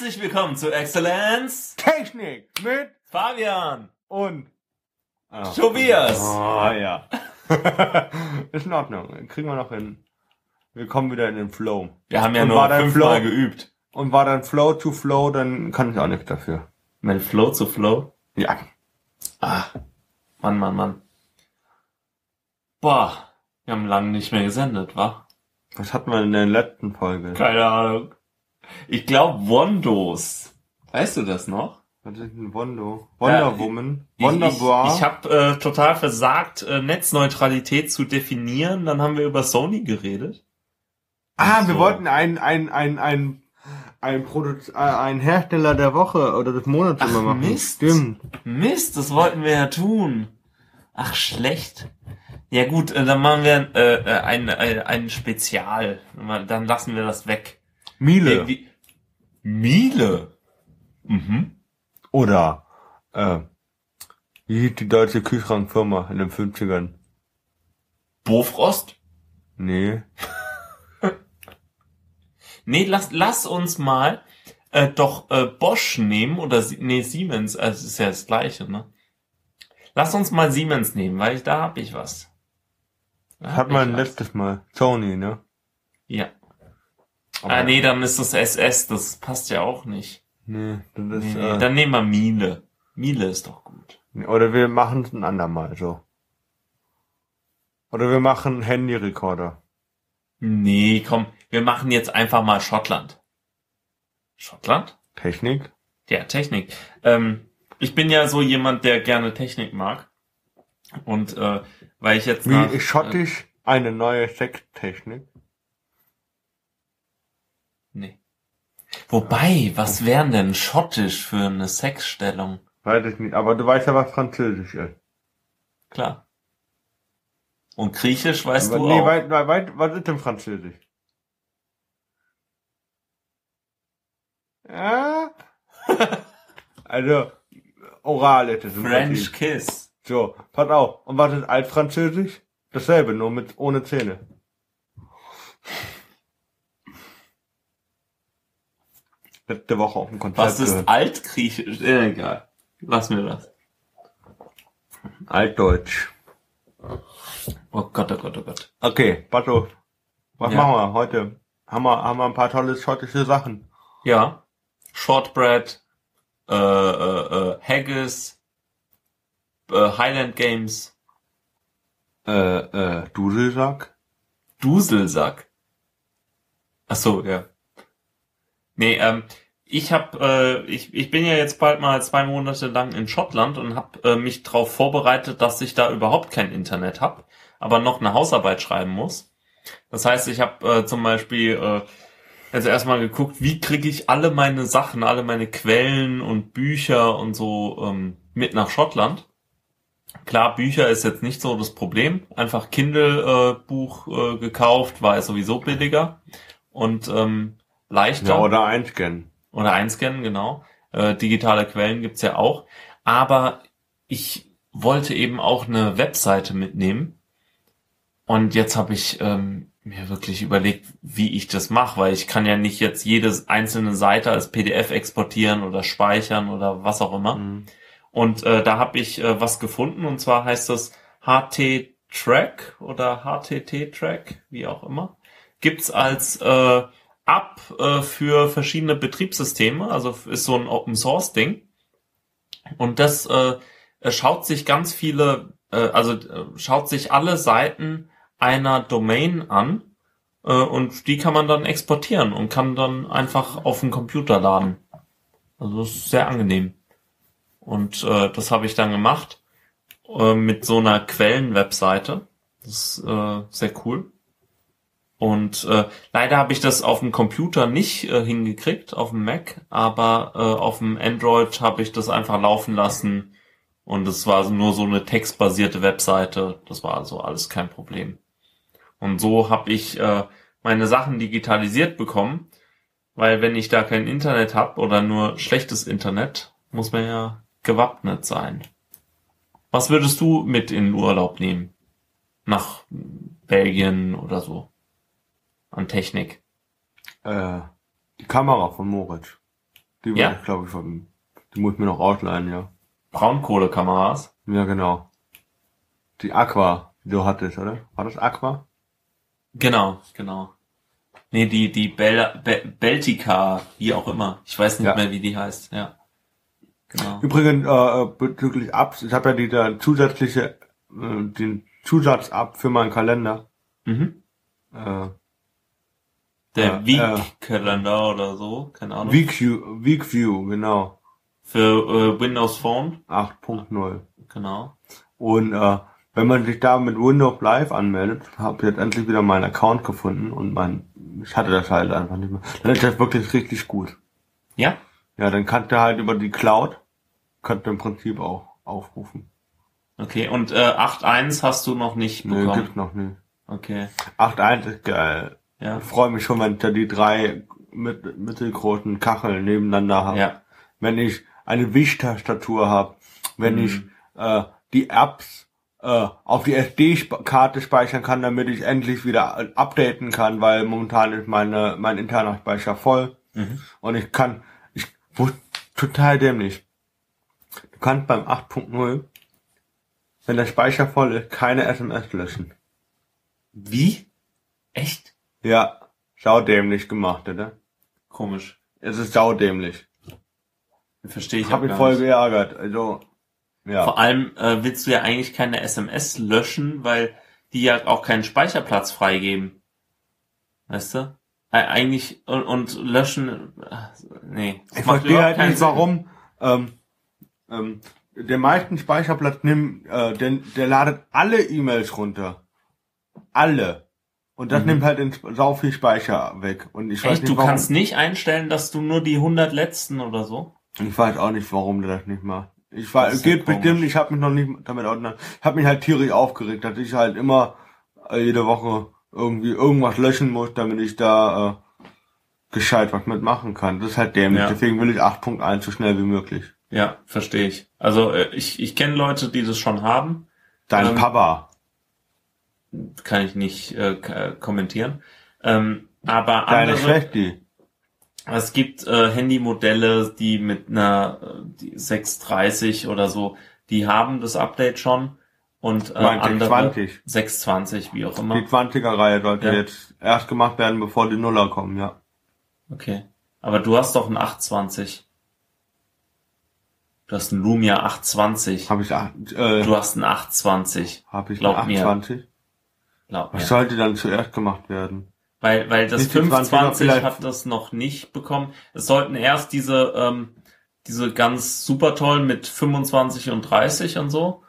Herzlich willkommen zu Exzellenz Technik mit Fabian und oh. Tobias. Oh ja. ist in Ordnung. Kriegen wir noch hin. Wir kommen wieder in den Flow. Wir haben ja Und nur fünfmal Flow- geübt. Und war dann Flow to Flow, dann kann ich auch nichts dafür. Mein Flow zu Flow. Ja. Ah, Mann, Mann, Mann. Boah, wir haben lange nicht mehr gesendet, wa? Was hatten wir in der letzten Folge? Keine Ahnung. Ich glaube Wondos. Weißt du das noch? Was ist ein Wondo? Wonder Ja, Woman? Ich- Wonderbar? Ich, ich habe äh, total versagt, äh, Netzneutralität zu definieren. Dann haben wir über Sony geredet. ah, wir so. wollten ein, ein, ein, ein, ein Produz äh, ein Hersteller der Woche oder des Monats Ach, immer machen. Mist. Stimmt. Mist, das wollten wir ja tun. Ach, schlecht. Ja gut, äh, dann machen wir äh, äh, ein, ein, ein Spezial. Dann lassen wir das weg. Miele. Wie- Miele? Mhm. Oder, äh, wie hieß die deutsche Kühlschrankfirma in den 50ern? Bofrost? Nee. Nee, lass, lass uns mal äh, doch äh, Bosch nehmen oder nee, Siemens, also ist ja das gleiche, ne? Lass uns mal Siemens nehmen, weil ich, da hab ich was. Da hab Hat man letztes Mal. Sony, ne? Ja. Aber- ah, nee, dann ist das SS, das passt ja auch nicht. Nee, das ist, Nee, nee, äh, dann nehmen wir Miele. Miele ist doch gut. oder wir machen es ein andermal so. Oder wir machen Handyrekorder. Nee, komm, wir machen jetzt einfach mal Schottland. Schottland? Technik? Ja, Technik. Ähm, ich bin ja so jemand, der gerne Technik mag. Und äh, weil ich jetzt Wie nach, ist schottisch eine neue Sextechnik? Nee. Wobei, was wären denn schottisch für eine Sexstellung? Weiß ich nicht, aber du weißt ja, was Französisch ist. Klar. Und Griechisch weißt aber, du nee, auch. weit, weit, weit, was ist denn Französisch? Ja? also, oral ist es French. Kiss. So, pass auf. Und was ist Altfranzösisch? Dasselbe, nur mit ohne Zähne. Letzte Woche auf dem Konzert Was ist gehört. Altgriechisch? Ja, egal. Lass mir das. Altdeutsch. Oh Gott, oh Gott, oh Gott. Okay, auf. Was Ja. machen wir heute? Haben wir, haben wir ein paar tolle schottische Sachen. Ja. Shortbread, äh, äh, äh, Haggis, äh, Highland Games, Äh, äh, Duselsack? Duselsack. Ach so, ja. Nee, ähm, ich hab, äh, ich, ich bin ja jetzt bald mal zwei Monate lang in Schottland und hab äh, mich darauf vorbereitet, dass ich da überhaupt kein Internet hab, aber noch eine Hausarbeit schreiben muss. Das heißt, ich habe äh, zum Beispiel äh, jetzt erstmal geguckt, wie kriege ich alle meine Sachen, alle meine Quellen und Bücher und so ähm, mit nach Schottland. Klar, Bücher ist jetzt nicht so das Problem. Einfach Kindle-Buch äh, gekauft, war ja sowieso billiger und ähm, leichter. Ja, oder einscannen. Oder einscannen, genau. Äh, digitale Quellen gibt's ja auch. Aber ich wollte eben auch eine Webseite mitnehmen. Und jetzt habe ich ähm, mir wirklich überlegt, wie ich das mache, weil ich kann ja nicht jetzt jede einzelne Seite als PDF exportieren oder speichern oder was auch immer. Mhm. Und äh, da habe ich äh, was gefunden und zwar heißt das HT Track oder HTT Track, wie auch immer. Gibt's als äh, App äh, für verschiedene Betriebssysteme, also ist so ein Open Source Ding. Und das äh, schaut sich ganz viele, äh, also äh, schaut sich alle Seiten einer Domain an äh, und die kann man dann exportieren und kann dann einfach auf den Computer laden. Also das ist sehr angenehm. Und äh, das habe ich dann gemacht äh, mit so einer Quellenwebseite. Das ist äh, sehr cool. Und äh, leider habe ich das auf dem Computer nicht äh, hingekriegt, auf dem Mac, aber äh, auf dem Android habe ich das einfach laufen lassen und es war nur so eine textbasierte Webseite. Das war also alles kein Problem. Und so habe ich äh, meine Sachen digitalisiert bekommen, weil wenn ich da kein Internet habe oder nur schlechtes Internet, muss man ja gewappnet sein. Was würdest du mit in den Urlaub nehmen? Nach Belgien oder so? An Technik. Äh, die Kamera von Moritz. Die Ja? ich, glaube ich, von, die muss ich mir noch ausleihen, ja. Braunkohlekameras. Ja, genau. Die Aqua, die du hattest, oder? War das Aqua? Genau, genau. Nee, die, die Bel Be Beltica, wie auch immer. Ich weiß nicht Ja. mehr, wie die heißt, ja. Genau. Übrigens, äh, bezüglich Apps, ich habe ja die zusätzliche, äh, den Zusatz-App für meinen Kalender. Mhm. Äh, Der Ja, Week-Kalender oder so, keine Ahnung. Weekview, Weekview, genau. Für äh, Windows Phone, 8.0. genau. Und äh, wenn man sich da mit Windows Live anmeldet, habe ich jetzt endlich wieder meinen Account gefunden und mein, ich hatte das halt einfach nicht mehr. Dann ist das wirklich richtig gut. Ja? Ja, dann kannst du halt über die Cloud, kannst du im Prinzip auch aufrufen. Okay, und äh, 8.1 hast du noch nicht bekommen? gibt's noch nicht. Okay, 8.1 ist geil. Ja. Ich freue mich schon, wenn ich da die drei mit, mittelgroßen Kacheln nebeneinander habe. Ja, Wenn ich eine Wischtastatur habe, wenn Mhm. ich äh, die Apps äh, auf die SD-Karte speichern kann, damit ich endlich wieder äh, updaten kann, weil momentan ist meine mein interner Speicher voll mhm. und ich kann ich wusste total dämlich. Du kannst beim 8.0 wenn der Speicher voll ist, keine SMS löschen. Wie? Echt? Ja, saudämlich gemacht, oder? Komisch. Es ist saudämlich. Verstehe ich Ich habe mich gar voll nicht. geärgert. Also, ja. Vor allem äh, willst du ja eigentlich keine SMS löschen, weil die ja auch keinen Speicherplatz freigeben. Weißt du? Äh, eigentlich und, und löschen, äh, nee. Ich verstehe halt nicht, Sinn. warum ähm, ähm, der meisten Speicherplatz nimmt, äh, der, der ladet alle E-Mails runter. Alle. Und das Mhm. nimmt halt den sau viel Speicher weg. Und ich weiß Echt, nicht, du warum. kannst nicht einstellen, dass du nur die 100 letzten oder so? Ich weiß auch nicht, warum der das nicht macht. Ich war, ist ja geht bestimmt, ich habe mich noch nicht damit auseinandergesetzt. Ich habe mich halt tierisch aufgeregt, dass ich halt immer äh, jede Woche irgendwie irgendwas löschen muss, damit ich da äh, gescheit was mitmachen kann. Das ist halt dämlich. Ja. Deswegen will ich 8.1 so schnell wie möglich. Ja, verstehe ich. Also äh, ich, ich kenne Leute, die das schon haben. Dein Ähm, Papa. Kann ich nicht äh, kommentieren. Ähm, aber Deine andere, Schwester. es gibt äh, Handymodelle, die mit einer die 630 oder so, die haben das Update schon. Und äh, Meinte andere 20. 620, wie auch Die immer. 20er-Reihe sollte Ja. jetzt erst gemacht werden, bevor die Nuller kommen, ja. Okay. Aber du hast doch ein 820. Du hast ein Lumia 820. Habe ich, äh, Du hast ein 820. hab ich glaub eine mir. 28? Glaub Was sollte dann zuerst gemacht werden? Weil, weil das Nicht die 20er 520 vielleicht- hat das noch nicht bekommen. Es sollten erst diese, ähm, diese ganz super tollen mit 25 und 30 und so.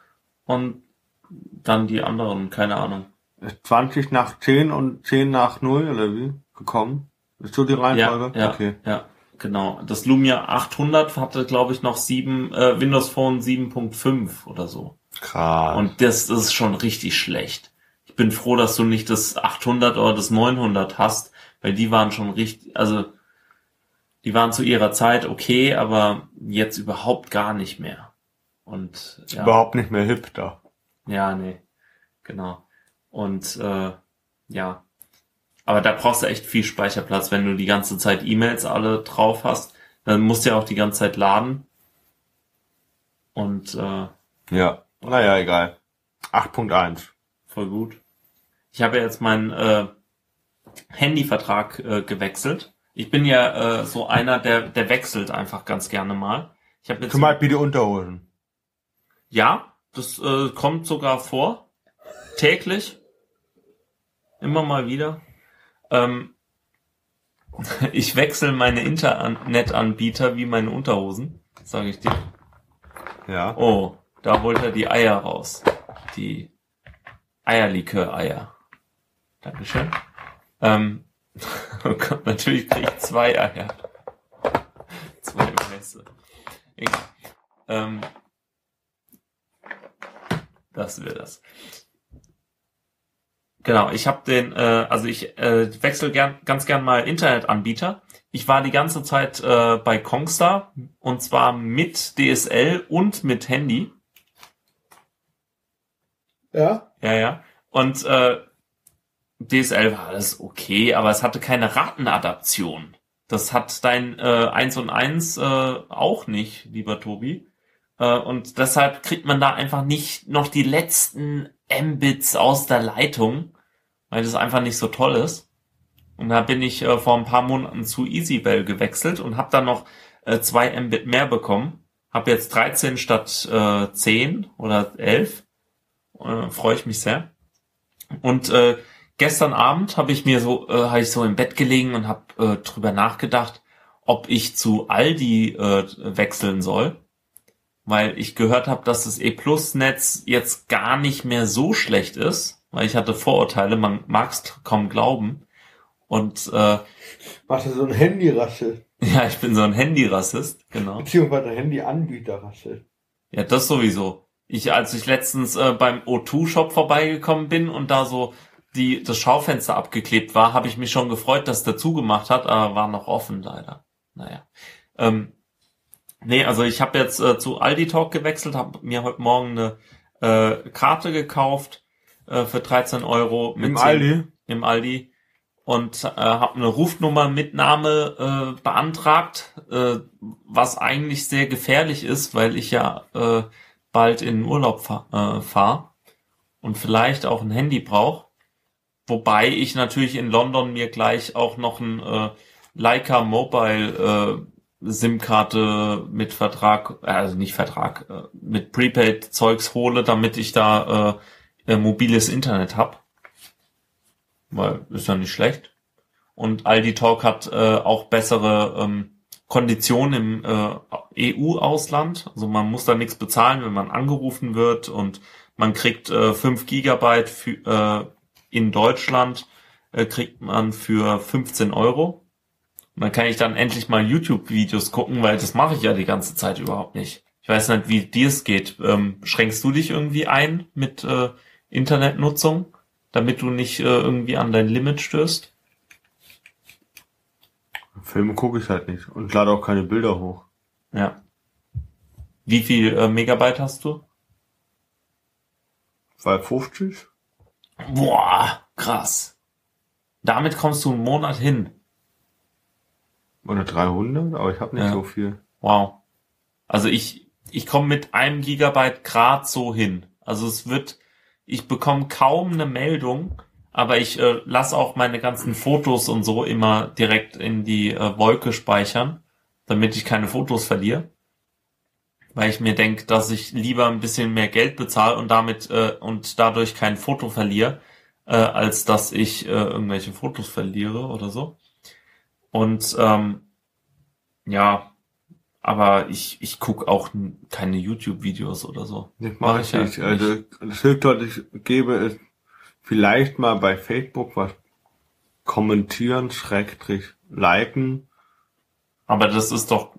Und dann die anderen, keine Ahnung. Ist 20 nach 10 und 10 nach 0 oder wie? Gekommen? Ist so die Ja, Reihenfolge? ja, Okay. ja, genau. Das Lumia 800 hatte, glaube ich, noch 7, äh, Windows Phone 7.5 oder so. Krass. Und das, das ist schon richtig schlecht. Ich bin froh, dass du nicht das 800 oder das 900 hast, weil die waren schon richtig, also die waren zu ihrer Zeit okay, aber jetzt überhaupt gar nicht mehr. Und ja, Überhaupt nicht mehr hip da. ja, nee, genau. Und äh, ja, aber da brauchst du echt viel Speicherplatz, wenn du die ganze Zeit E-Mails alle drauf hast. Dann musst du ja auch die ganze Zeit laden. Und äh, Ja. Naja, egal. 8.1. Voll gut. Ich habe ja jetzt meinen äh, Handyvertrag äh, gewechselt. Ich bin ja äh, so einer, der der wechselt einfach ganz gerne mal. Ich habe jetzt Zum Beispiel die Unterhosen. ja, das äh, kommt sogar vor täglich, immer mal wieder. Ähm, ich wechsle meine Internetanbieter wie meine Unterhosen, sage ich dir. Ja. Oh, da holt er die Eier raus. Die Eierlikör-Eier. Dankeschön. Ähm, oh Gott, natürlich kriege ich zwei Eier. Zwei weiße. Egal. Ähm, das wäre das. Genau, ich habe den, äh, also ich äh, wechsle gern, ganz gern mal Internetanbieter. Ich war die ganze Zeit äh, bei Kongstar und zwar mit DSL und mit Handy. Ja? Ja, ja. Und äh, DSL war alles okay, aber es hatte keine Ratenadaption. Das hat dein äh, 1 und 1 äh, auch nicht, lieber Tobi. Äh, und deshalb kriegt man da einfach nicht noch die letzten Mbits aus der Leitung, weil das einfach nicht so toll ist. Und da bin ich äh, vor ein paar Monaten zu EasyBell gewechselt und habe dann noch äh, zwei Mbit mehr bekommen. Hab jetzt 13 statt äh, 10 oder 11. Äh, Freue ich mich sehr. Und äh, gestern Abend habe ich mir so, äh, habe ich so im Bett gelegen und habe äh, drüber nachgedacht, ob ich zu Aldi äh, wechseln soll weil ich gehört habe, dass das E-Plus-Netz jetzt gar nicht mehr so schlecht ist, weil ich hatte Vorurteile, man mag es kaum glauben. Und äh, du so ein Handy-Rassel? Ja, ich bin so ein Handy-Rassist, genau. Beziehungsweise Handy-Anbieter-Rassel. Ja, das sowieso. Ich, als ich letztens äh, beim O2-Shop vorbeigekommen bin und da so die das Schaufenster abgeklebt war, habe ich mich schon gefreut, dass der zugemacht hat, aber war noch offen leider. Naja. Ähm, Nee, also ich habe jetzt äh, zu Aldi Talk gewechselt, habe mir heute Morgen eine äh, Karte gekauft äh, für 13 Euro. Mit Im 10, Aldi? Im Aldi. Und äh, habe eine Rufnummermitnahme äh, beantragt, äh, was eigentlich sehr gefährlich ist, weil ich ja äh, bald in Urlaub fahre äh, fahr und vielleicht auch ein Handy brauche. Wobei ich natürlich in London mir gleich auch noch ein äh, Leica Mobile äh, SIM-Karte mit Vertrag, äh, also nicht Vertrag, äh, mit Prepaid-Zeugs hole, damit ich da äh, mobiles Internet hab. Weil ist ja nicht schlecht. Und Aldi Talk hat äh, auch bessere ähm, Konditionen im äh, EU-Ausland. Also man muss da nichts bezahlen, wenn man angerufen wird und man kriegt äh, 5 Gigabyte für, äh, in Deutschland äh, kriegt man für 15 Euro und dann kann ich dann endlich mal YouTube-Videos gucken, weil das mache ich ja die ganze Zeit überhaupt nicht. Ich weiß nicht, wie dir es geht. Ähm, schränkst du dich irgendwie ein mit äh, Internetnutzung, damit du nicht äh, irgendwie an dein Limit stößt? Filme gucke ich halt nicht und lade auch keine Bilder hoch. Ja. Wie viel äh, Megabyte hast du? 250. Boah, krass. Damit kommst du einen Monat hin. Oder 300, aber ich habe nicht ja. so viel. Wow. Also ich, ich komme mit einem Gigabyte grad so hin. Also es wird, ich bekomme kaum eine Meldung, aber ich äh, lasse auch meine ganzen Fotos und so immer direkt in die äh, Wolke speichern, damit ich keine Fotos verliere. Weil ich mir denke, dass ich lieber ein bisschen mehr Geld bezahle und damit äh, und dadurch kein Foto verliere, äh, als dass ich äh, irgendwelche Fotos verliere oder so. Und ähm, ja, aber ich, ich guck auch keine YouTube-Videos oder so. Das mache ich nicht. Also das Höchste, was ich gebe, ist vielleicht mal bei Facebook was kommentieren, schrägstrich liken. Aber das ist doch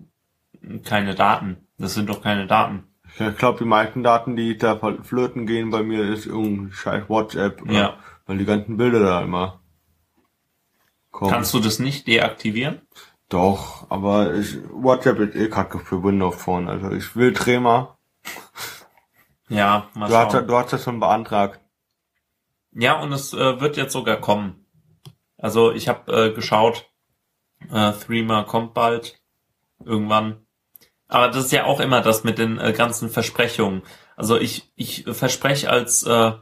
keine Daten. Das sind doch keine Daten. Ich glaube, die meisten Daten, die da flöten gehen bei mir, ist irgendwie scheiß WhatsApp. Ja. Weil die ganzen Bilder da immer kommen. Kannst du das nicht deaktivieren? Doch, aber ich, WhatsApp ist eh kacke für Windows Phone. Also ich will Trema. Ja, mal du hast, du hast das schon beantragt. Ja, und es äh, wird jetzt sogar kommen. Also ich habe äh, geschaut, äh, Threema kommt bald, irgendwann. Aber das ist ja auch immer das mit den äh, ganzen Versprechungen. Also ich, ich verspreche als äh,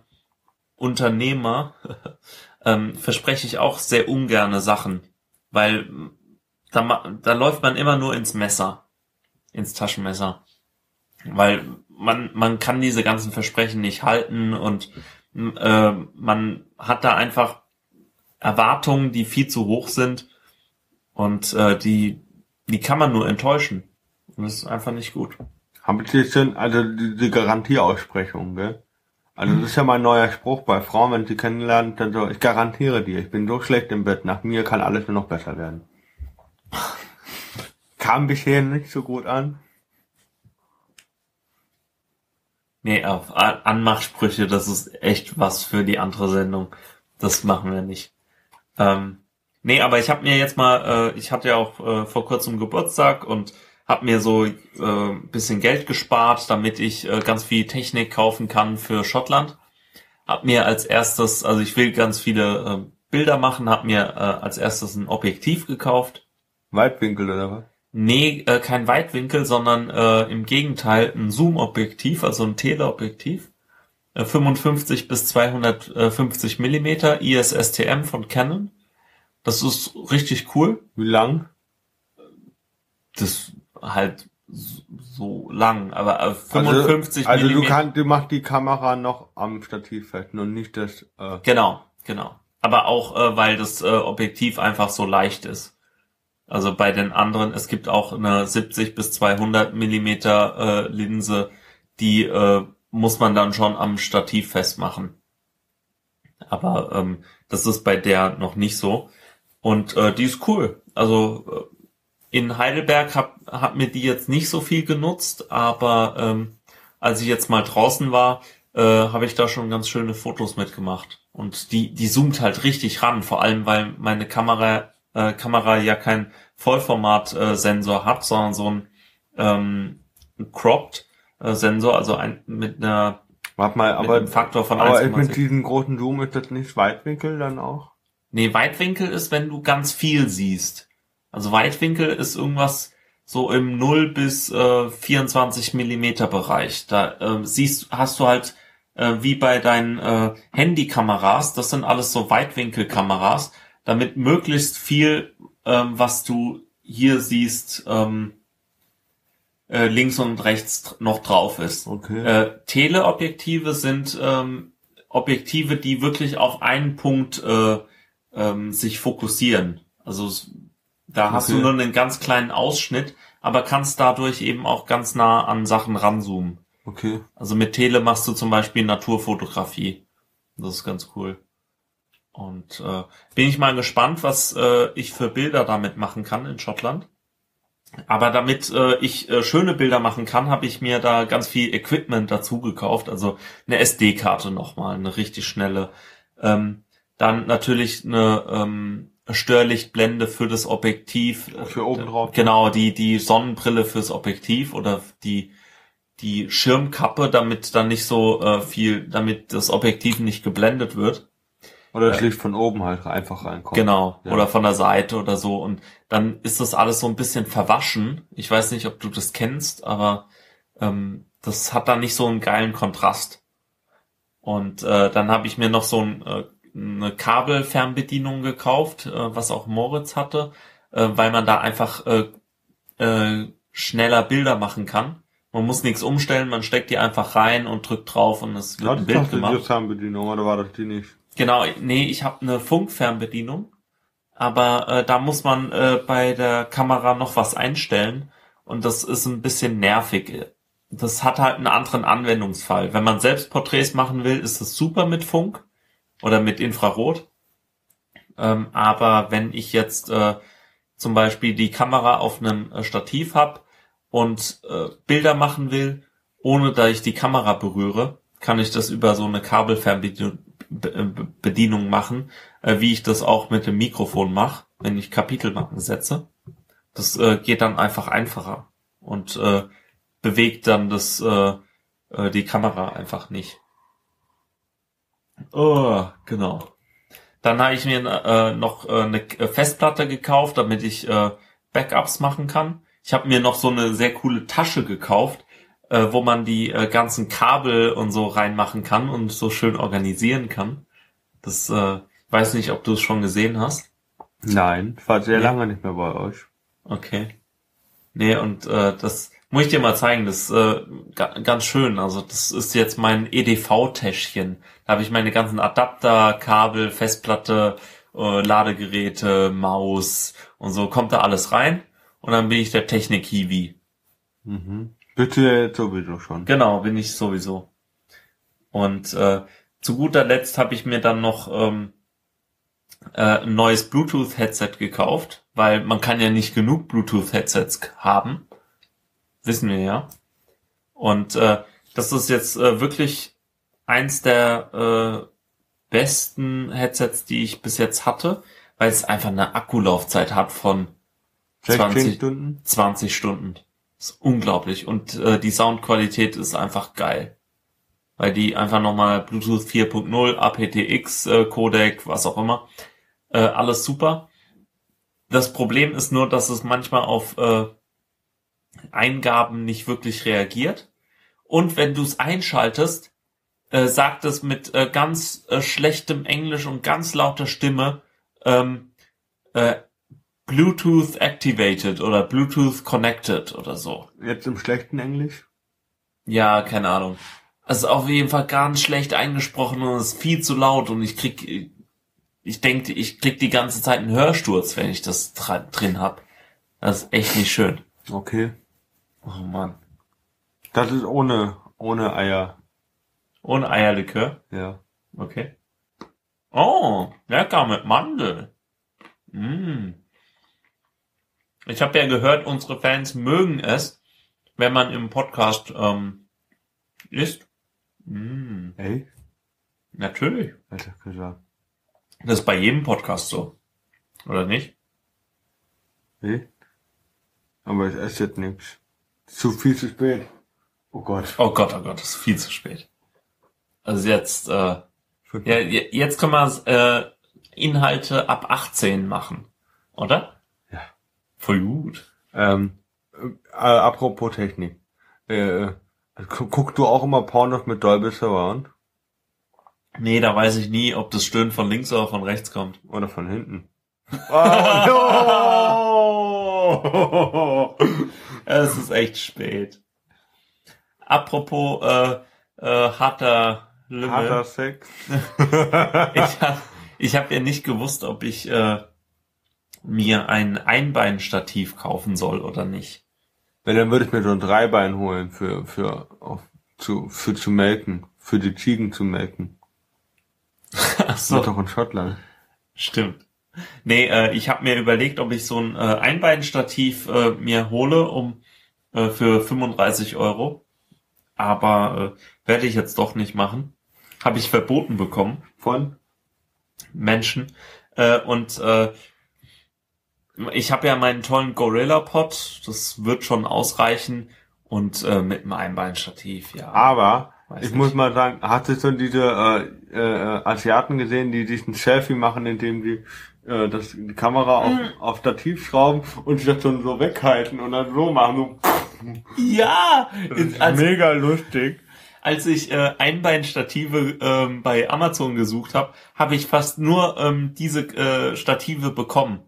Unternehmer ähm, verspreche ich auch sehr ungerne Sachen, weil da, da läuft man immer nur ins Messer, ins Taschenmesser, weil man man kann diese ganzen Versprechen nicht halten und äh, man hat da einfach Erwartungen, die viel zu hoch sind und äh, die die kann man nur enttäuschen und das ist einfach nicht gut. Haben Sie jetzt denn also die, die Garantieaussprechung, gell? Also das ist ja mein neuer Spruch bei Frauen, wenn sie kennenlernen, dann so, ich garantiere dir, ich bin so schlecht im Bett, nach mir kann alles nur noch besser werden. Kam bisher nicht so gut an. Nee, auf Anmachsprüche, das ist echt was für die andere Sendung. Das machen wir nicht. Ähm, nee, aber ich habe mir jetzt mal, äh, ich hatte ja auch äh, vor kurzem Geburtstag und habe mir so äh, bisschen Geld gespart, damit ich äh, ganz viel Technik kaufen kann für Schottland. Hab mir als erstes, also ich will ganz viele äh, Bilder machen, hab mir äh, als erstes ein Objektiv gekauft Weitwinkel oder was? Nee, äh, kein Weitwinkel, sondern äh, im Gegenteil ein Zoom-Objektiv, also ein Teleobjektiv. Äh, 55 bis 250 Millimeter ISSTM von Canon. Das ist richtig cool. Wie lang? Das halt so- lang, aber äh, 55 Also, also du kannst, du machst die Kamera noch am Stativ fest und nicht das, äh, Genau, genau. Aber auch, äh, weil das äh, Objektiv einfach so leicht ist. Also bei den anderen, es gibt auch eine 70 bis 200 Millimeter äh, Linse, die äh, muss man dann schon am Stativ festmachen. Aber ähm, das ist bei der noch nicht so. Und äh, die ist cool. Also äh, in Heidelberg hab, hat mir die jetzt nicht so viel genutzt, aber ähm, als ich jetzt mal draußen war, äh, habe ich da schon ganz schöne Fotos mitgemacht. Und die, die zoomt halt richtig ran, vor allem weil meine Kamera, äh, Kamera ja kein Vollformat-Sensor hat, sondern so ein, ähm, ein cropped äh, Sensor, also ein, mit einer warte mal, mit aber, einem Faktor von aber mit 1,6. diesem großen Zoom ist das nicht Weitwinkel dann auch? Nee, Weitwinkel ist, wenn du ganz viel siehst. Also Weitwinkel ist irgendwas so im 0 bis äh, 24 Millimeter Bereich. Da äh, siehst, hast du halt äh, wie bei deinen äh, Handykameras, das sind alles so Weitwinkelkameras, damit möglichst viel, ähm, was du hier siehst, ähm, äh, links und rechts noch drauf ist. Okay. Äh, Teleobjektive sind ähm, Objektive, die wirklich auf einen Punkt äh, ähm, sich fokussieren. Also da hast du Okay. nur einen ganz kleinen Ausschnitt, aber kannst dadurch eben auch ganz nah an Sachen ranzoomen. Okay. Also mit Tele machst du zum Beispiel Naturfotografie. Das ist ganz cool. Und äh, bin ich mal gespannt, was äh, ich für Bilder damit machen kann in Schottland. Aber damit äh, ich äh, schöne Bilder machen kann, habe ich mir da ganz viel Equipment dazu gekauft. Also eine SD-Karte nochmal, eine richtig schnelle. Ähm, dann natürlich eine ähm, Störlichtblende für das Objektiv. Für oben drauf. Genau, die, die Sonnenbrille fürs Objektiv oder die, die Schirmkappe, damit dann nicht so äh, viel, damit das Objektiv nicht geblendet wird. Oder das Licht von oben halt einfach reinkommt. Genau. Ja. Oder von der Seite oder so. Und dann ist das alles so ein bisschen verwaschen. Ich weiß nicht, ob du das kennst, aber ähm, das hat dann nicht so einen geilen Kontrast. Und äh, dann habe ich mir noch so ein, äh, eine Kabelfernbedienung gekauft, äh, was auch Moritz hatte, äh, weil man da einfach äh, äh, schneller Bilder machen kann. Man muss nichts umstellen, man steckt die einfach rein und drückt drauf und es wird Ja, ein das Bild gemacht. die Fernbedienung, oder war das die nicht? Genau, nee, ich habe eine Funkfernbedienung, aber äh, da muss man äh, bei der Kamera noch was einstellen und das ist ein bisschen nervig. Das hat halt einen anderen Anwendungsfall. Wenn man selbst Porträts machen will, ist es super mit Funk oder mit Infrarot. Ähm, aber wenn ich jetzt äh, zum Beispiel die Kamera auf einem äh, Stativ habe und äh, Bilder machen will, ohne dass ich die Kamera berühre, kann ich das über so eine Kabelfernbedienung Be- äh, machen, äh, wie ich das auch mit dem Mikrofon mache, wenn ich Kapitelmarken setze. Das äh, geht dann einfach einfacher und äh, bewegt dann das äh, äh, die Kamera einfach nicht. Oh, genau. Dann habe ich mir äh, noch äh, eine Festplatte gekauft, damit ich äh, Backups machen kann. Ich habe mir noch so eine sehr coole Tasche gekauft, äh, wo man die äh, ganzen Kabel und so reinmachen kann und so schön organisieren kann. Das äh, weiß nicht, ob du es schon gesehen hast. Nein, ich war sehr Nee. lange nicht mehr bei euch. Okay. Nee, und äh, das muss ich dir mal zeigen, das ist äh, ga ganz schön. Also das ist jetzt mein EDV-Täschchen. Da habe ich meine ganzen Adapter, Kabel, Festplatte, äh, Ladegeräte, Maus und so kommt da alles rein. Und dann bin ich der Technik-Hiwi. Mhm. Bitte sowieso schon. Genau, bin ich sowieso. Und äh, zu guter Letzt habe ich mir dann noch ähm, äh, ein neues Bluetooth-Headset gekauft, weil man kann ja nicht genug Bluetooth-Headsets haben. Wissen wir ja. Und äh, das ist jetzt äh, wirklich eins der äh, besten Headsets, die ich bis jetzt hatte, weil es einfach eine Akkulaufzeit hat von 16 20 Stunden? 20 Stunden. Das ist unglaublich. Und äh, die Soundqualität ist einfach geil. Weil die einfach nochmal Bluetooth 4.0, aptX, äh, Codec, was auch immer. Äh, alles super. Das Problem ist nur, dass es manchmal auf äh, Eingaben nicht wirklich reagiert. Und wenn du es einschaltest, äh, sagt es mit äh, ganz äh, schlechtem Englisch und ganz lauter Stimme ähm, äh, Bluetooth activated oder Bluetooth connected oder so. Jetzt im schlechten Englisch? Ja, keine Ahnung. Also auf jeden Fall ganz schlecht eingesprochen und es ist viel zu laut und ich krieg, ich denke, ich krieg die ganze Zeit einen Hörsturz, wenn ich das drin hab. Das ist echt nicht schön. Okay. Oh Mann. Das ist ohne, ohne Eier. Ohne Eierlikör? Ja. Okay. Oh, lecker mit Mandel. Mm. Ich habe ja gehört, unsere Fans mögen es, wenn man im Podcast ähm, isst. Mm. Ey? Natürlich. Alter, gesagt. Das ist bei jedem Podcast so. Oder nicht? Nee? Aber ich esse jetzt nichts. Zu viel zu spät. Oh Gott. Oh Gott, oh Gott, das ist viel zu spät. Also jetzt, äh, ja, je- jetzt können wir äh, Inhalte ab 18 machen, oder? Ja. Voll gut. Ähm, äh, apropos Technik. Äh, gu- guckst du auch immer Pornos mit Dolby Surround? Nee, da weiß ich nie, ob das Stöhnen von links oder von rechts kommt. Oder von hinten? Oh, no! Es ist echt spät. Apropos äh, äh, harter Lümmel. Harter Sex. Ich habe ich hab ja nicht gewusst, ob ich äh, mir ein Einbeinstativ kaufen soll oder nicht. Wenn, dann würde ich mir so ein Dreibein holen für, für, auf, zu, für zu melken. Für die Ziegen zu melken. Ach Das ist doch in Schottland. Stimmt. Nee, äh, ich habe mir überlegt, ob ich so ein äh, Einbeinstativ äh, mir hole, um äh, für 35 Euro. Aber äh, werde ich jetzt doch nicht machen. Habe ich verboten bekommen, Von? Menschen. Äh, und äh, ich habe ja meinen tollen Gorilla Pod. Das wird schon ausreichen. Und äh, mit einem Einbeinstativ, ja. Aber, Weiß ich nicht. muss mal sagen, hast du schon diese äh, äh, Asiaten gesehen, die sich ein Selfie machen, indem sie äh, das, die Kamera auf, Mhm. auf Stativ schrauben und sich das dann so weghalten und dann so machen. So, ja! das ist als, mega lustig. Als ich äh, Einbeinstative ähm, bei Amazon gesucht habe, habe ich fast nur ähm, diese äh, Stative bekommen.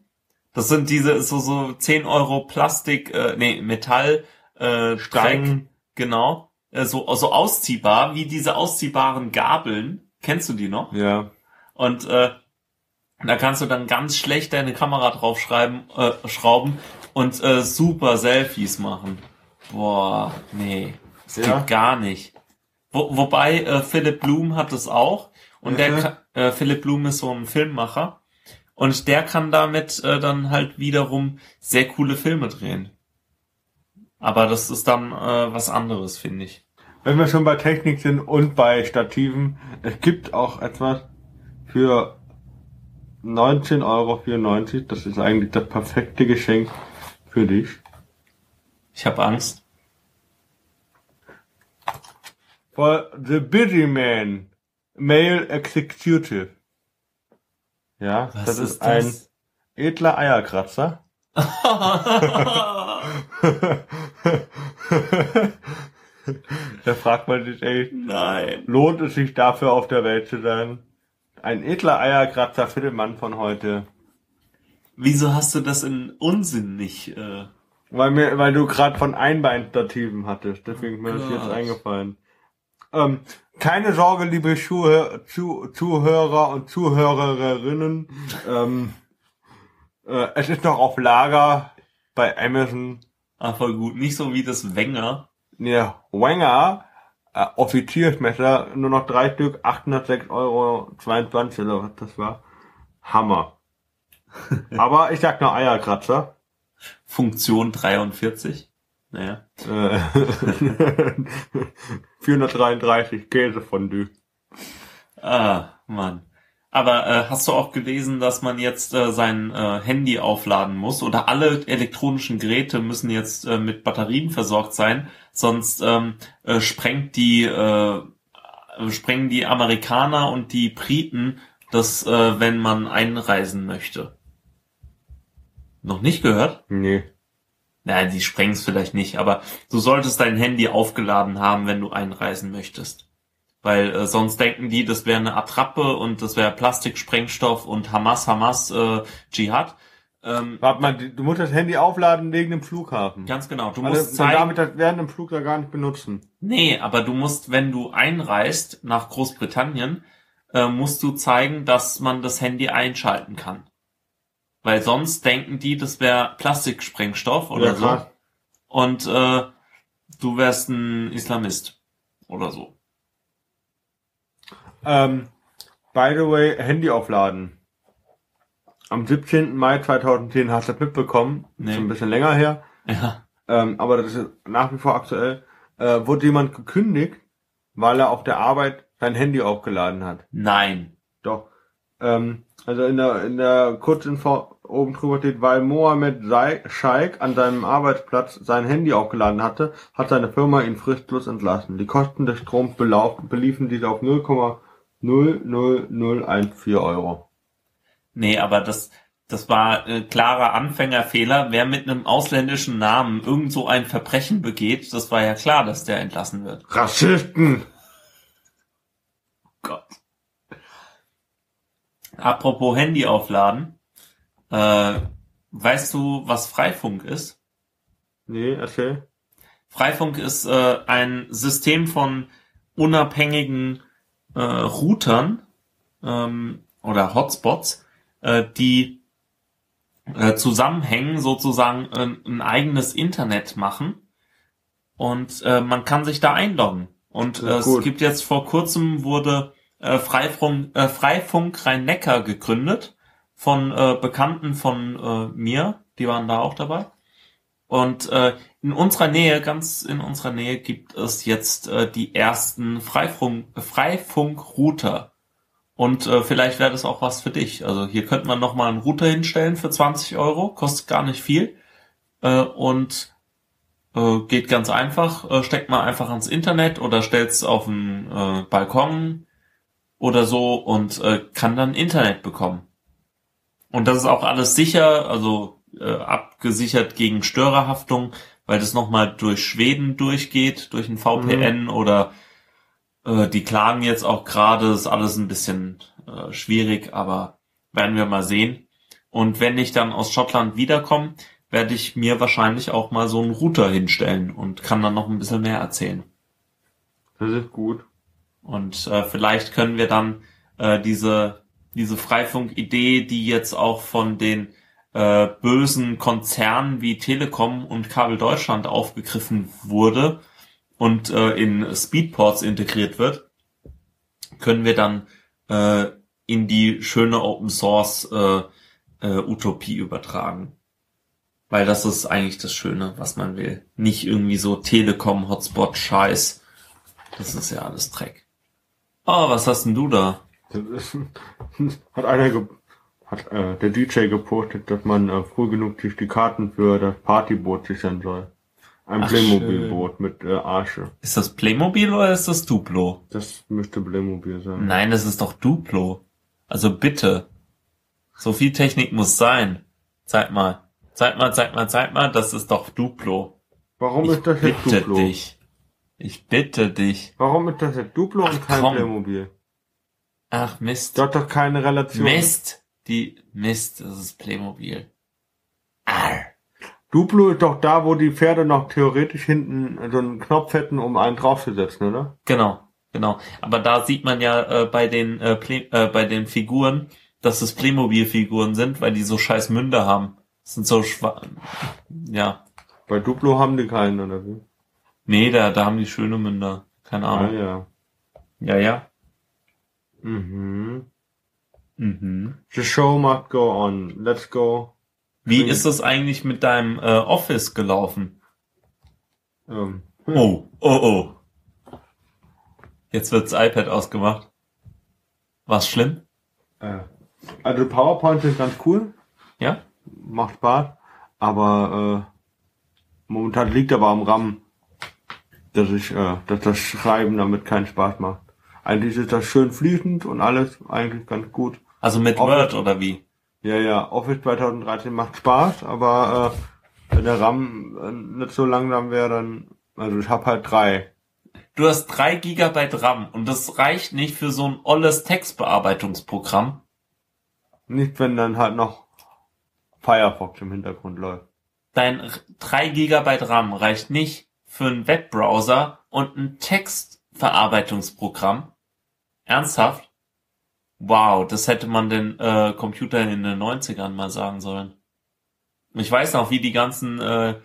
Das sind diese so so 10 Euro Plastik, äh, nee Metall, äh, Stangen. genau, äh, so so ausziehbar wie diese ausziehbaren Gabeln. Kennst du die noch? Ja. Und äh, da kannst du dann ganz schlecht deine Kamera draufschreiben, äh, schrauben und äh, super Selfies machen. Boah, nee, das Ja. geht gar nicht. Wo, wobei äh, Philipp Blum hat es auch und der Mhm. äh, Philipp Blum ist so ein Filmmacher und der kann damit äh, dann halt wiederum sehr coole Filme drehen. Aber das ist dann äh, was anderes, finde ich. Wenn wir schon bei Technik sind und bei Stativen, es gibt auch etwas für 19,94 Euro. Das ist eigentlich das perfekte Geschenk für dich. Ich habe Angst. For the Busy Man Male Executive. Ja, Was das ist, ist ein das? edler Eierkratzer. da fragt man sich echt, Nein. lohnt es sich dafür auf der Welt zu sein? Ein edler Eierkratzer für den Mann von heute. Wieso hast du das in Unsinn nicht? Äh, Weil mir, weil du gerade von Einbeinstativen hattest, deswegen ist mir das jetzt eingefallen. Ähm, keine Sorge, liebe Zuhör zu Zuhörer und Zuhörerinnen. ähm, äh, es ist noch auf Lager bei Amazon. ah, voll gut. Nicht so wie das Wenger. Ne, Wenger, äh, Offiziersmesser, nur noch drei Stück, 806 Euro, 22 oder was das war. Hammer. Aber ich sag nur Eierkratzer. Funktion 43. Naja. Äh, 433 Käsefondue. Ah, Mann. Aber äh, hast du auch gelesen, dass man jetzt äh, sein äh, Handy aufladen muss oder alle elektronischen Geräte müssen jetzt äh, mit Batterien versorgt sein, sonst ähm, äh, sprengt die äh, äh, sprengen die Amerikaner und die Briten das, äh, wenn man einreisen möchte. Noch nicht gehört? Nee. Nein, die sprengen's vielleicht nicht, aber du solltest dein Handy aufgeladen haben, wenn du einreisen möchtest. Weil äh, sonst denken die, das wäre eine Attrappe und das wäre Plastiksprengstoff und Hamas, Hamas, äh, Dschihad. Ähm, Warte mal, du musst das Handy aufladen wegen dem Flughafen. ganz genau. Du Also, musst zeigen, damit das während dem Flug da gar nicht benutzen. Nee, aber du musst, wenn du einreist nach Großbritannien, äh, musst du zeigen, dass man das Handy einschalten kann. Weil sonst denken die, das wäre Plastiksprengstoff oder Ja, so. krass. Und äh, du wärst ein Islamist oder so. Ähm, by the way, Handy aufladen. Am 17. Mai 2010 hast du das mitbekommen. Nee. Ist ein bisschen länger her. Ja. Ähm, aber das ist nach wie vor aktuell. Äh, wurde jemand gekündigt, weil er auf der Arbeit sein Handy aufgeladen hat. Nein. Doch. Ähm, also in der, in der Kurzinfo oben drüber steht, weil Mohammed Sei- Scheik an seinem Arbeitsplatz sein Handy aufgeladen hatte, hat seine Firma ihn fristlos entlassen. Die Kosten des Stroms beliefen sich auf 0,00014 Euro. Nee, aber das, das war äh, klarer Anfängerfehler. Wer mit einem ausländischen Namen irgend so ein Verbrechen begeht, das war ja klar, dass der entlassen wird. Rassisten! Apropos Handy aufladen. Äh, weißt du, was Freifunk ist? Nee, erzähl. Freifunk ist äh, ein System von unabhängigen äh, Routern ähm, oder Hotspots, äh, die äh, zusammenhängen, sozusagen ein, ein eigenes Internet machen und äh, man kann sich da einloggen. Und äh, es gibt jetzt vor kurzem wurde äh, Freifunk, äh, Freifunk Rhein-Neckar gegründet von äh, Bekannten von äh, mir, die waren da auch dabei. Und äh, in unserer Nähe, ganz in unserer Nähe, gibt es jetzt äh, die ersten Freifunk, Freifunk-Router. Und äh, vielleicht wäre das auch was für dich. Also hier könnte man nochmal einen Router hinstellen für 20 Euro, kostet gar nicht viel. Äh, und äh, geht ganz einfach, äh, steckt man einfach ans Internet oder stellt auf den äh, Balkon oder so und äh, kann dann Internet bekommen. Und das ist auch alles sicher, also äh, abgesichert gegen Störerhaftung, weil das nochmal durch Schweden durchgeht, durch ein VPN oder äh, die klagen jetzt auch gerade, ist alles ein bisschen äh, schwierig, aber werden wir mal sehen. Und wenn ich dann aus Schottland wiederkomme, werde ich mir wahrscheinlich auch mal so einen Router hinstellen und kann dann noch ein bisschen mehr erzählen. Das ist gut. Und äh, vielleicht können wir dann äh, diese, diese Freifunk-Idee, die jetzt auch von den äh, bösen Konzernen wie Telekom und Kabel Deutschland aufgegriffen wurde und äh, in Speedports integriert wird, können wir dann äh, in die schöne Open Source äh, äh, Utopie übertragen. Weil das ist eigentlich das Schöne, was man will. Nicht irgendwie so Telekom-Hotspot-Scheiß. Das ist ja alles Dreck. Oh, was hast denn du da? Hat einer ge hat äh, der DJ gepostet, dass man äh, früh genug sich die Karten für das Partyboot sichern soll. Ein Playmobil-Boot mit äh, Arsche. Ist das Playmobil oder ist das Duplo? Das müsste Playmobil sein. Nein, das ist doch Duplo. Also bitte. So viel Technik muss sein. Zeig mal. Zeig mal, zeig mal, zeig mal. Das ist doch Duplo. Warum Ich ist das jetzt bitte Duplo? dich. Ich bitte dich. Warum ist das jetzt Duplo und Ach, kein komm. Playmobil? Ach Mist. Das hat doch keine Relation. Mist. Die Mist, das ist Playmobil. Arr. Duplo ist doch da, wo die Pferde noch theoretisch hinten so einen Knopf hätten, um einen draufzusetzen, oder? Genau, genau. Aber da sieht man ja äh, bei den äh, Play äh, bei den Figuren, dass es Playmobil-Figuren sind, weil die so scheiß Münder haben. Das sind so schwa ja. Bei Duplo haben die keinen, oder wie? Nee, da, da haben die schöne Münder. Keine Ah, Ahnung. ja. Ja, ja. Mhm. Mhm. The show must go on. Let's go. Wie ist es eigentlich mit deinem äh, Office gelaufen? Ähm, Oh, oh, oh. Jetzt wird das iPad ausgemacht. War's schlimm? äh, also PowerPoint ist ganz cool, Ja? macht Spaß, aber äh, momentan liegt aber am RAM, dass ich, äh, dass das Schreiben damit keinen Spaß macht. Eigentlich ist das schön fließend und alles eigentlich ganz gut. Also mit Office. Word oder wie? Ja, ja, Office 2013 macht Spaß, aber äh, wenn der RAM äh, nicht so langsam wäre, dann, also ich habe halt drei. Du hast drei Gigabyte RAM und das reicht nicht für so ein olles Textbearbeitungsprogramm. Nicht, wenn dann halt noch Firefox im Hintergrund läuft. Dein 3 Gigabyte RAM reicht nicht für einen Webbrowser und ein Textverarbeitungsprogramm. Ernsthaft? Wow, das hätte man den äh, Computern in den 90ern mal sagen sollen. Ich weiß noch, wie die ganzen äh,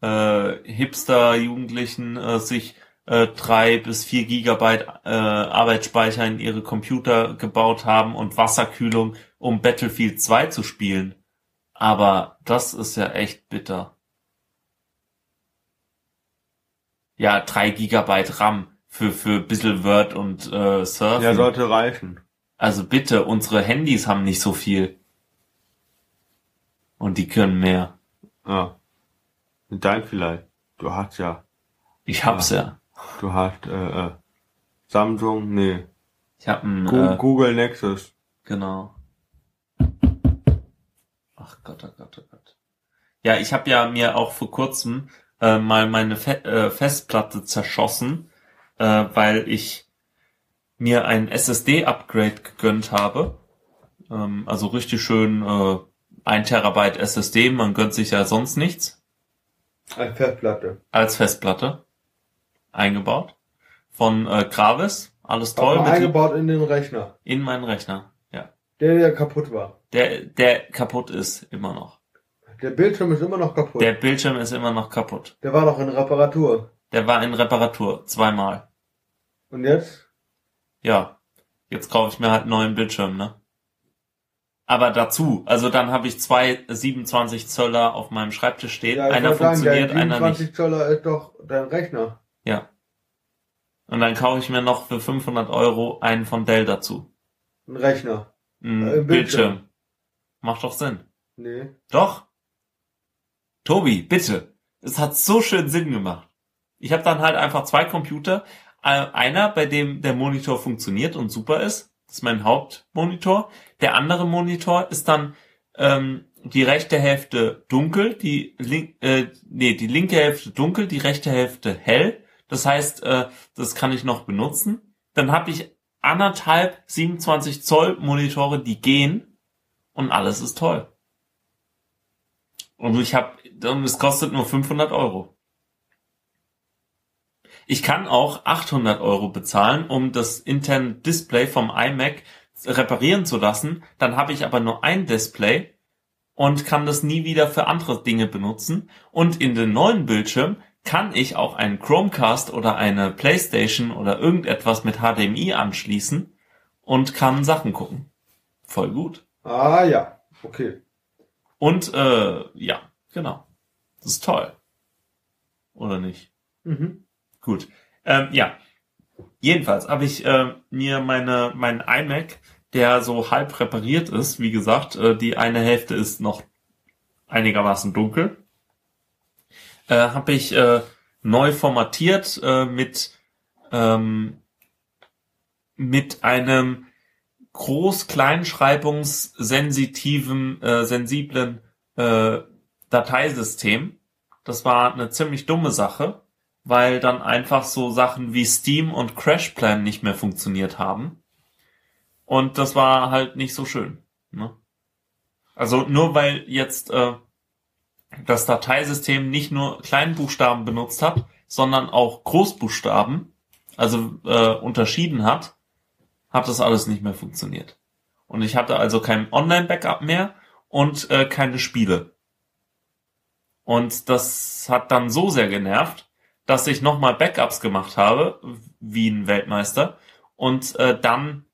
äh, Hipster-Jugendlichen äh, sich äh, drei bis vier Gigabyte äh, Arbeitsspeicher in ihre Computer gebaut haben und Wasserkühlung, um Battlefield 2 zu spielen. Aber das ist ja echt bitter. Ja, drei Gigabyte RAM für, für bisschen Word und äh, Surfen. Ja, sollte reichen. Also bitte, unsere Handys haben nicht so viel. Und die können mehr. Ja. Dein vielleicht. Du hast ja, Ich hab's ja. du hast äh, äh, Samsung, nee, Ich hab ein, Gu äh, Google Nexus. genau. Ach Gott, oh Gott, oh Gott. Ja, ich habe ja mir auch vor kurzem äh, mal meine Fe äh, Festplatte zerschossen, äh, weil ich mir ein SSD-Upgrade gegönnt habe. Ähm, also richtig schön äh, 1 Terabyte SSD, man gönnt sich ja sonst nichts. Als Festplatte. als Festplatte eingebaut von äh, Gravis. Alles toll Aber eingebaut in den Rechner. in meinen Rechner. Ja, Der, der kaputt war. der der kaputt ist immer noch. Der Bildschirm ist immer noch kaputt. Der Bildschirm ist immer noch kaputt. der war noch in Reparatur. Der war in Reparatur zweimal. Und jetzt? Ja, jetzt kaufe ich mir halt einen neuen Bildschirm, ne? Aber dazu, also dann habe ich zwei 27 Zöller auf meinem Schreibtisch stehen. Ja, einer sagen, funktioniert, der einer nicht. 27 Zoller ist doch dein Rechner. Ja. Und dann kaufe ich mir noch für 500 Euro einen von Dell dazu. Ein Rechner. Ein Äh, Bildschirm. Bildschirm. Macht doch Sinn. Nee. Doch. Tobi, bitte. Es hat so schön Sinn gemacht. Ich habe dann halt einfach zwei Computer. Äh, Einer, bei dem der Monitor funktioniert und super ist. Das ist mein Hauptmonitor. Der andere Monitor ist dann ähm, die rechte Hälfte dunkel, die, link, äh, nee, die linke Hälfte dunkel, die rechte Hälfte hell. Das heißt, äh, das kann ich noch benutzen. Dann habe ich anderthalb 27 Zoll Monitore, die gehen und alles ist toll. Und ich habe, es kostet nur 500 Euro. Ich kann auch 800 Euro bezahlen, um das interne Display vom iMac reparieren zu lassen. Dann habe ich aber nur ein Display und kann das nie wieder für andere Dinge benutzen. Und in den neuen Bildschirm kann ich auch einen Chromecast oder eine Playstation oder irgendetwas mit HDMI anschließen und kann Sachen gucken. Voll gut. Ah ja. Okay. Und äh, ja, genau. Das ist toll. Oder nicht? Mhm. Gut. Ähm, ja. Jedenfalls habe ich äh, mir meine mein iMac, der so halb repariert ist, wie gesagt, äh, die eine Hälfte ist noch einigermaßen dunkel, äh, habe ich äh, neu formatiert äh, mit ähm, mit einem groß-kleinschreibungssensitiven, äh, sensiblen äh, Dateisystem. Das war eine ziemlich dumme Sache, weil dann einfach so Sachen wie Steam und CrashPlan nicht mehr funktioniert haben. Und das war halt nicht so schön. Ne? Also nur weil jetzt äh, das Dateisystem nicht nur Kleinbuchstaben benutzt hat, sondern auch Großbuchstaben, also äh, unterschieden hat, hat das alles nicht mehr funktioniert. Und ich hatte also kein Online-Backup mehr und äh, keine Spiele. Und das hat dann so sehr genervt, dass ich nochmal Backups gemacht habe, wie ein Weltmeister, und äh, dann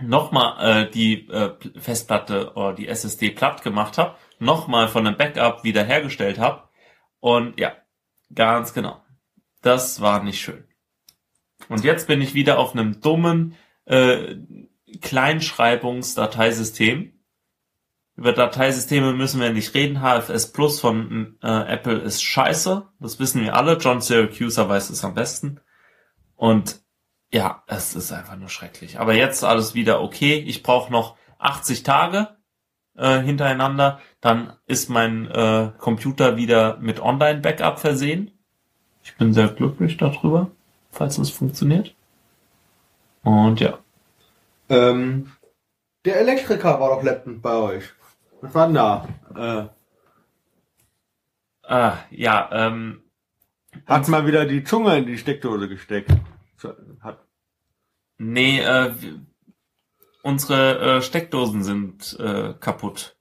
nochmal äh, die äh, Festplatte oder die SSD platt gemacht habe, nochmal von einem Backup wiederhergestellt habe. Und ja, ganz genau. Das war nicht schön. Und jetzt bin ich wieder auf einem dummen äh, Kleinschreibungsdateisystem. Über Dateisysteme müssen wir nicht reden. HFS Plus von äh, Apple ist scheiße. Das wissen wir alle. John Syracuse weiß es am besten. Und ja, es ist einfach nur schrecklich. Aber jetzt alles wieder okay. Ich brauche noch 80 Tage äh, hintereinander. Dann ist mein äh, Computer wieder mit Online-Backup versehen. Ich bin sehr glücklich darüber, falls es funktioniert. Und ja. Ähm, der Elektriker war doch letztens bei euch. Was war denn da? Äh, Ah, ja, ähm, hat mal wieder die Zunge in die Steckdose gesteckt. Hat, nee, äh, unsere äh, Steckdosen sind äh, kaputt.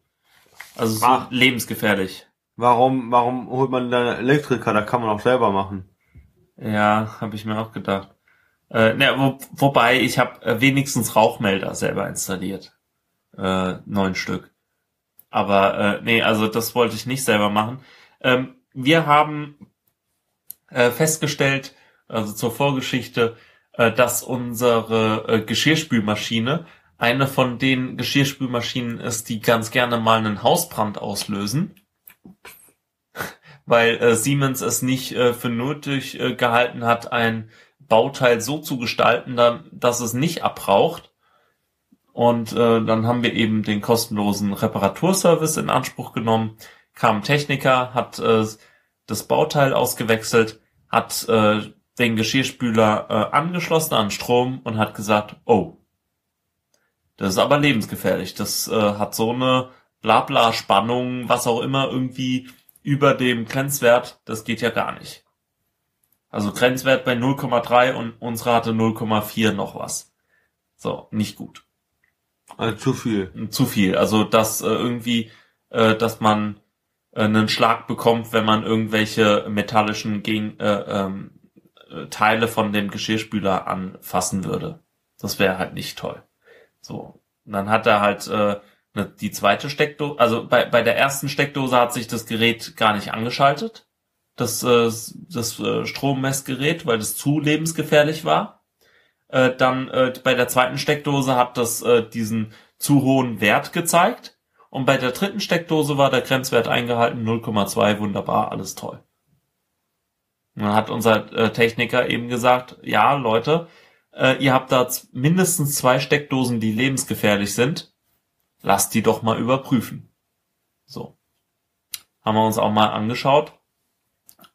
Also so Ach. lebensgefährlich. warum, warum holt man da Elektriker? Da kann man auch selber machen. Ja, habe ich mir auch gedacht. Äh, ne, wo, wobei ich habe äh, wenigstens Rauchmelder selber installiert. Äh, neun Stück. Aber äh, nee, also das wollte ich nicht selber machen. Ähm, wir haben äh, festgestellt, also zur Vorgeschichte, äh, dass unsere äh, Geschirrspülmaschine eine von den Geschirrspülmaschinen ist, die ganz gerne mal einen Hausbrand auslösen weil äh, Siemens es nicht äh, für nötig äh, gehalten hat, ein Bauteil so zu gestalten, dass es nicht abraucht. Und äh, dann haben wir eben den kostenlosen Reparaturservice in Anspruch genommen. Kam Techniker, hat äh, das Bauteil ausgewechselt, hat äh, den Geschirrspüler äh, angeschlossen an Strom und hat gesagt, oh, das ist aber lebensgefährlich. Das äh, hat so eine Blabla-Spannung, was auch immer, irgendwie über dem Grenzwert, das geht ja gar nicht. Also Grenzwert bei 0,3 und unsere hatte 0,4 noch was. So, nicht gut. Also zu viel. Zu viel. Also dass äh, irgendwie, äh, dass man äh, einen Schlag bekommt, wenn man irgendwelche metallischen Gegen äh, ähm, äh, Teile von dem Geschirrspüler anfassen würde. Das wäre halt nicht toll. So. Und dann hat er halt äh, ne, die zweite Steckdose, also bei, bei der ersten Steckdose hat sich das Gerät gar nicht angeschaltet. Das, äh, das äh, Strommessgerät, weil das zu lebensgefährlich war. Äh, dann äh, bei der zweiten Steckdose hat das äh, diesen zu hohen Wert gezeigt. Und bei der dritten Steckdose war der Grenzwert eingehalten, 0,2, wunderbar, alles toll. Und dann hat unser äh, Techniker eben gesagt, ja, Leute, äh, ihr habt da mindestens zwei Steckdosen, die lebensgefährlich sind. Lasst die doch mal überprüfen. So. Haben wir uns auch mal angeschaut.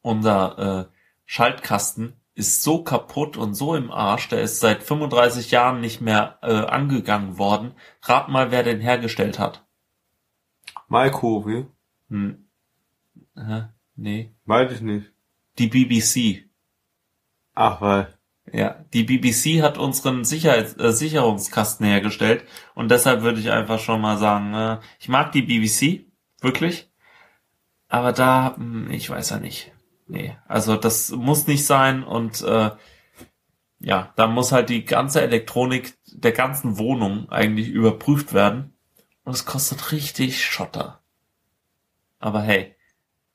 Unser äh, Schaltkasten ist so kaputt und so im Arsch, der ist seit 35 Jahren nicht mehr äh, angegangen worden. Rat mal, wer den hergestellt hat. Maikovi? Hm. Hä? Nee. Weiß ich nicht. Die BBC. Ach, weil. Ja, die BBC hat unseren Sicherheits äh, Sicherungskasten hergestellt und deshalb würde ich einfach schon mal sagen, äh, ich mag die BBC, wirklich, aber da, hm, ich weiß ja nicht. Nee, also das muss nicht sein und äh, ja, da muss halt die ganze Elektronik der ganzen Wohnung eigentlich überprüft werden und es kostet richtig Schotter. Aber hey,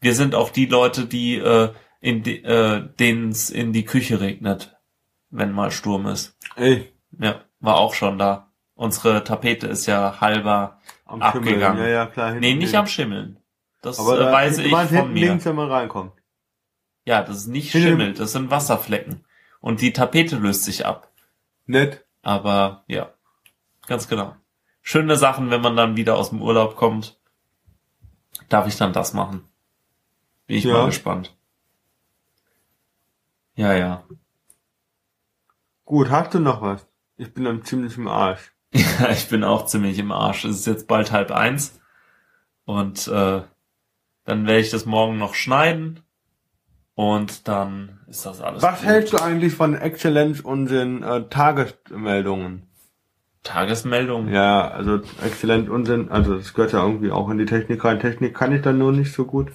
wir sind auch die Leute, die äh, in die, äh, denen es in die Küche regnet, wenn mal Sturm ist. Ey, Ja, war auch schon da. Unsere Tapete ist ja halber am Abgegangen. Schimmeln. Ja, ja, klar. Nee, nicht links. am Schimmeln. Das äh, da, weiß ich von mir. links, wenn man reinkommt. Ja, das ist nicht Schimmel, das sind Wasserflecken. Und die Tapete löst sich ab. Nett. Aber ja, ganz genau. Schöne Sachen, wenn man dann wieder aus dem Urlaub kommt. Darf ich dann das machen? Bin ich Ja. mal gespannt. Ja, ja. Gut, hast du noch was? Ich bin dann ziemlich im Arsch. Ja, ich bin auch ziemlich im Arsch. Es ist jetzt bald halb eins. Und äh, dann werde ich das morgen noch schneiden. Und dann ist das alles. Was gut. hältst du eigentlich von Exzellenz und den äh, Tagesmeldungen? Tagesmeldung? Ja, also Exzellenz Unsinn, also das gehört ja irgendwie auch in die Technik rein. Technik kann ich dann nur nicht so gut.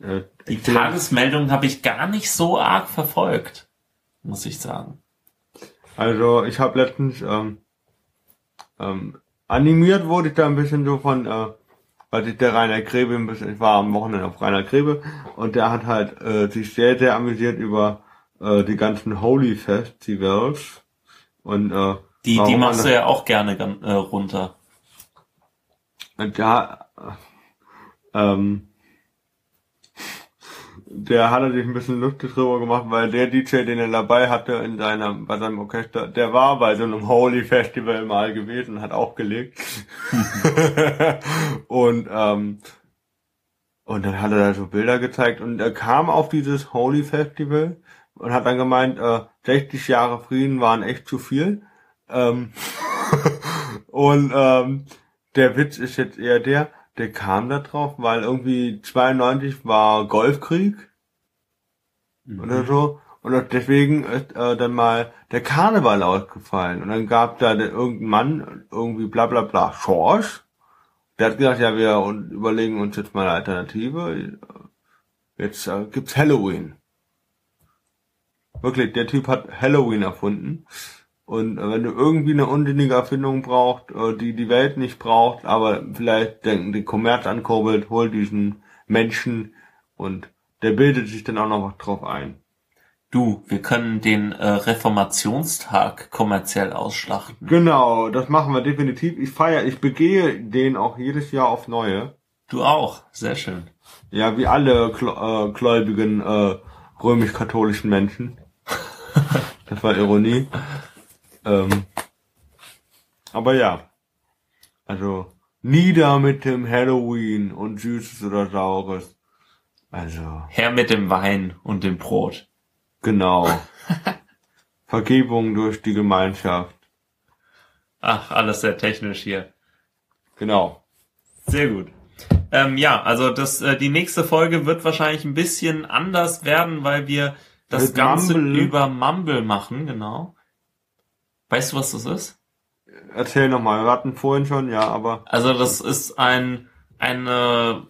Äh, Die Exzellenz- Tagesmeldung habe ich gar nicht so arg verfolgt, muss ich sagen. Also ich habe letztens ähm, ähm, animiert wurde ich da ein bisschen so von, äh, weil ich der Rainer Grebe ich war am Wochenende auf Rainer Grebe und der hat halt äh, sich sehr, sehr amüsiert über äh, die ganzen Holy Festivals und äh, Die, die machst du ja auch gerne äh, runter. Und da, äh, ähm, der hat er sich ein bisschen lustig drüber gemacht, weil der DJ, den er dabei hatte in seiner, bei seinem Orchester, der war bei so einem Holy Festival mal gewesen, hat auch gelegt. und, ähm, und dann hat er da so Bilder gezeigt und er kam auf dieses Holy Festival und hat dann gemeint, äh, 60 Jahre Frieden waren echt zu viel. Ähm, und ähm, der Witz ist jetzt eher der, der kam da drauf, weil irgendwie 92 war Golfkrieg mhm. oder so. Und deswegen ist äh, dann mal der Karneval ausgefallen. Und dann gab da irgendein Mann, irgendwie bla bla bla, Schorsch. Der hat gesagt, ja, wir überlegen uns jetzt mal eine Alternative. Jetzt äh, gibt's Halloween. Wirklich, der Typ hat Halloween erfunden. Und äh, wenn du irgendwie eine unsinnige Erfindung brauchst, äh, die die Welt nicht braucht, aber vielleicht den, den Kommerz ankurbelt, hol diesen Menschen und der bildet sich dann auch noch drauf ein. Du, wir können den äh, Reformationstag kommerziell ausschlachten. Genau, das machen wir definitiv. Ich feiere, ich begehe den auch jedes Jahr auf neue. Du auch, sehr schön. Ja, wie alle äh, gläubigen äh, römisch-katholischen Menschen. das war Ironie. Ähm, aber ja, also nieder mit dem Halloween und Süßes oder Saures. Also. Her mit dem Wein und dem Brot. Genau. Vergebung durch die Gemeinschaft. Ach, alles sehr technisch hier. Genau. Sehr gut. Ähm, ja, also das, äh, die nächste Folge wird wahrscheinlich ein bisschen anders werden, weil wir das Mit Ganze Mumble. über Mumble machen, genau. Weißt du, was das ist? Erzähl nochmal, wir hatten vorhin schon, ja, aber. Also das ist ein eine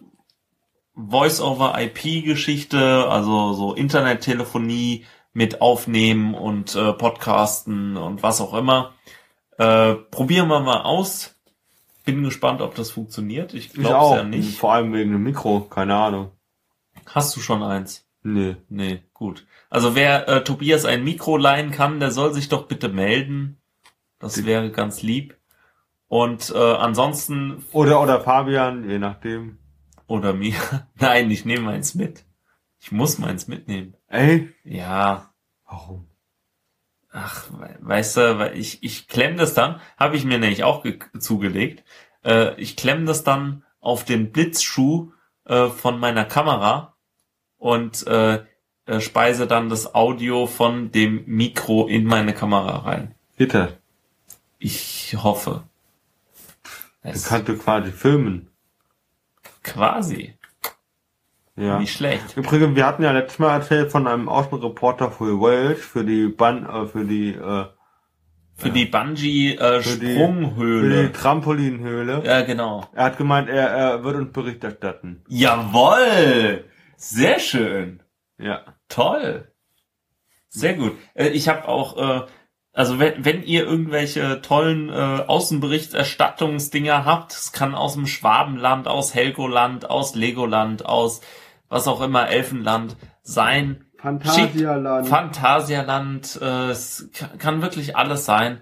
Voice-over-IP-Geschichte, also so Internettelefonie mit Aufnehmen und äh, Podcasten und was auch immer. Äh, probieren wir mal aus. Bin gespannt, ob das funktioniert. Ich glaube ja nicht. Vor allem wegen dem Mikro, keine Ahnung. Hast du schon eins? Nee. Nee, gut. Also wer äh, Tobias ein Mikro leihen kann, der soll sich doch bitte melden. Das Die wäre ganz lieb. Und äh, ansonsten. Oder oder Fabian, je nachdem. Oder mir. Nein, ich nehme meins mit. Ich muss meins mitnehmen. Ey? Ja. Warum? Ach, weißt du, weil ich, ich klemm das dann, habe ich mir nämlich auch zugelegt. Äh, ich klemm das dann auf den Blitzschuh äh, von meiner Kamera und äh, äh, speise dann das Audio von dem Mikro in meine Kamera rein. Bitte. Ich hoffe. Es kannst du quasi filmen. Quasi. Ja. Nicht schlecht. Übrigens, wir hatten ja letztes Mal erzählt von einem Außenreporter für Wales, für die Ban äh, für die äh, für die Bungee äh, Sprunghöhle. Für die Trampolinhöhle. Ja, genau. Er hat gemeint, er, er wird uns Bericht erstatten. Jawoll! Sehr schön. Ja. Toll. Sehr gut. Äh, ich habe auch, äh, also wenn, wenn ihr irgendwelche tollen äh, Außenberichterstattungsdinger habt, es kann aus dem Schwabenland, aus Helgoland, aus Legoland, aus was auch immer, Elfenland sein. Phantasialand. Schickt, Phantasialand, äh, es kann wirklich alles sein.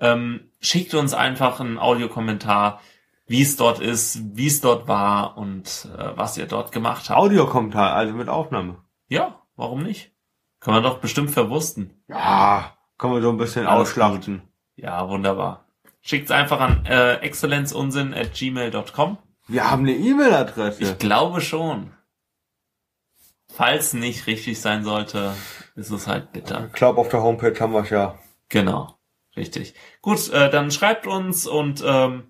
Ähm, schickt uns einfach einen Audiokommentar wie es dort ist, wie es dort war und äh, was ihr dort gemacht habt. Audiokommentar, also mit Aufnahme. Ja, warum nicht? Kann man doch bestimmt verwursten. Ja, kann man so ein bisschen Alles ausschlachten. Gut. Ja, wunderbar. Schickt's einfach an äh, exzellenzunsinn at gmail.com. Wir haben eine E-Mail-Adresse. Ich glaube schon. Falls nicht richtig sein sollte, ist es halt bitter. Ich glaube, auf der Homepage haben wir's ja. Genau, richtig. Gut, äh, dann schreibt uns und ähm,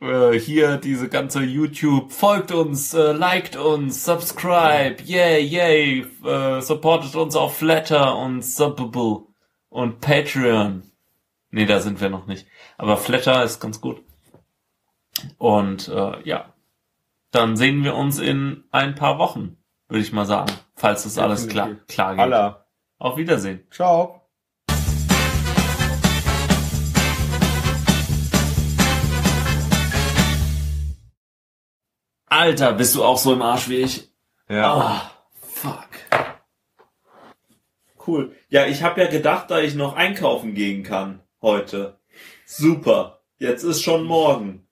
äh, hier diese ganze YouTube, folgt uns, äh, liked uns, subscribe, yay, yay, äh, supportet uns auf Flatter und Subbable und Patreon. Nee, da sind wir noch nicht. Aber Flatter ist ganz gut. Und äh, ja, dann sehen wir uns in ein paar Wochen, würde ich mal sagen, falls das alles klar, klar geht. Alla. Auf Wiedersehen. Ciao. Alter, bist du auch so im Arsch wie ich? Ja. Oh. Cool. Ja, ich habe ja gedacht, da ich noch einkaufen gehen kann heute. Super. Jetzt ist schon morgen.